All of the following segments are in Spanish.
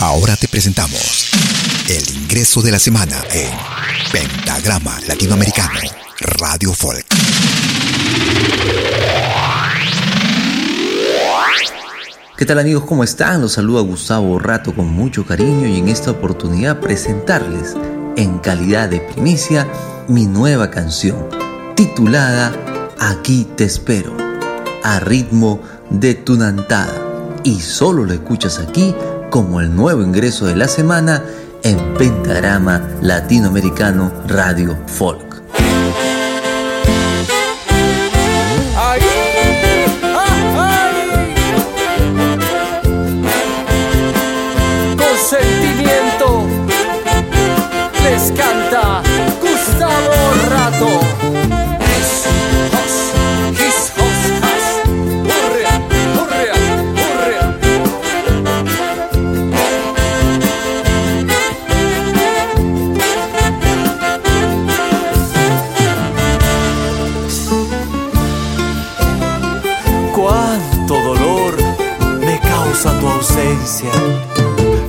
Ahora te presentamos el ingreso de la semana en Pentagrama Latinoamericano Radio Folk. ¿Qué tal amigos? ¿Cómo están? Los saluda Gustavo Rato con mucho cariño y en esta oportunidad presentarles en calidad de primicia mi nueva canción titulada Aquí te espero a ritmo de tunantada y solo lo escuchas aquí como el nuevo ingreso de la semana en Pentagrama Latinoamericano Radio Folk.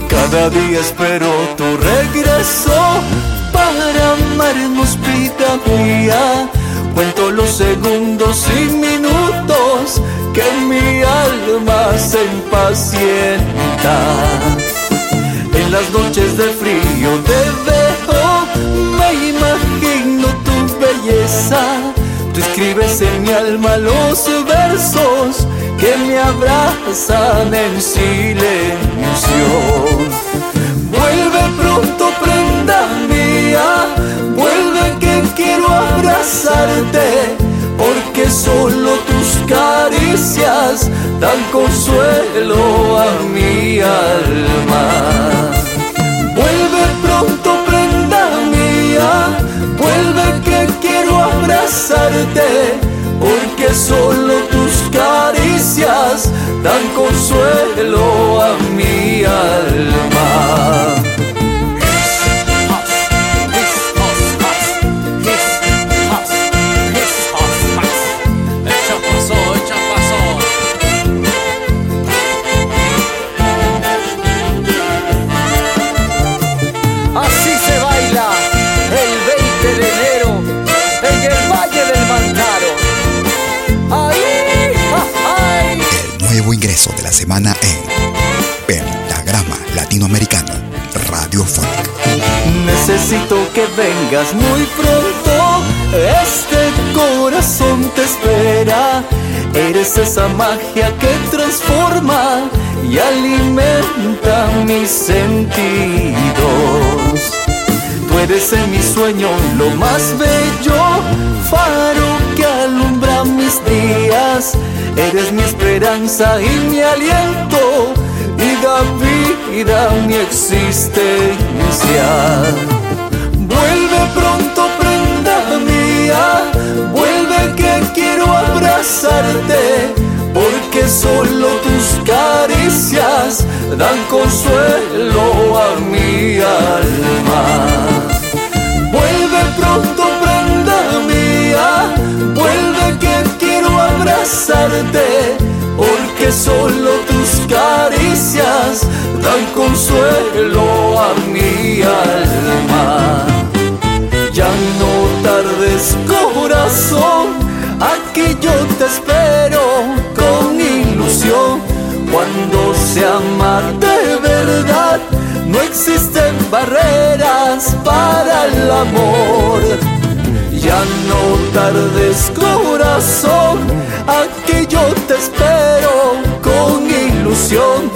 Cada día espero tu regreso para amarnos vida mía. Cuento los segundos y minutos que mi alma se impacienta. En las noches de frío te veo, me imagino tu belleza. Tú escribes en mi alma los versos que me abrazan en silencio. Vuelve pronto, prenda mía, vuelve que quiero abrazarte, porque solo tus caricias dan consuelo a mi alma. Dan consuelo a mi alma. En Pentagrama Latinoamericano Radio. Necesito que vengas muy pronto. Este corazón te espera. Eres esa magia que transforma y alimenta mis sentidos. Tú eres en mi sueño lo más bello, Eres mi esperanza y mi aliento y da vida mi existencia. Vuelve pronto, prenda mía, vuelve que quiero abrazarte, porque solo tus caricias dan consuelo a mi alma. Porque solo tus caricias dan consuelo a mi alma. Ya no tardes corazón, aquí yo te espero con ilusión. Cuando se ama de verdad, no existen barreras para el amor. Ya no tardes corazón, ilusión.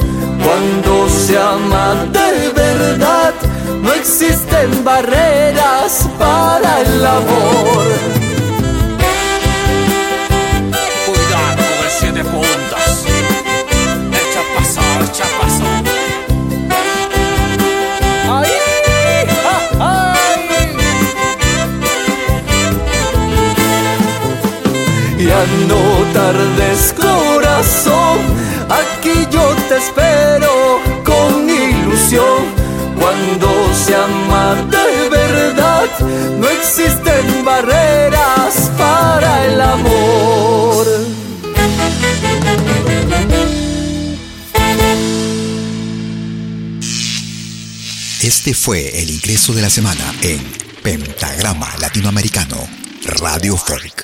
Cuando se ama de verdad, no existen barreras para el amor. Cuidado de siete puntas. Echa pasar, echa pasar. Ya no tardes corazón existen barreras para el amor. Este fue el ingreso de la semana en Pentagrama Latinoamericano Radio Folk.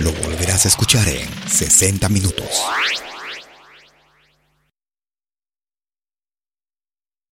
Lo volverás a escuchar en 60 minutos.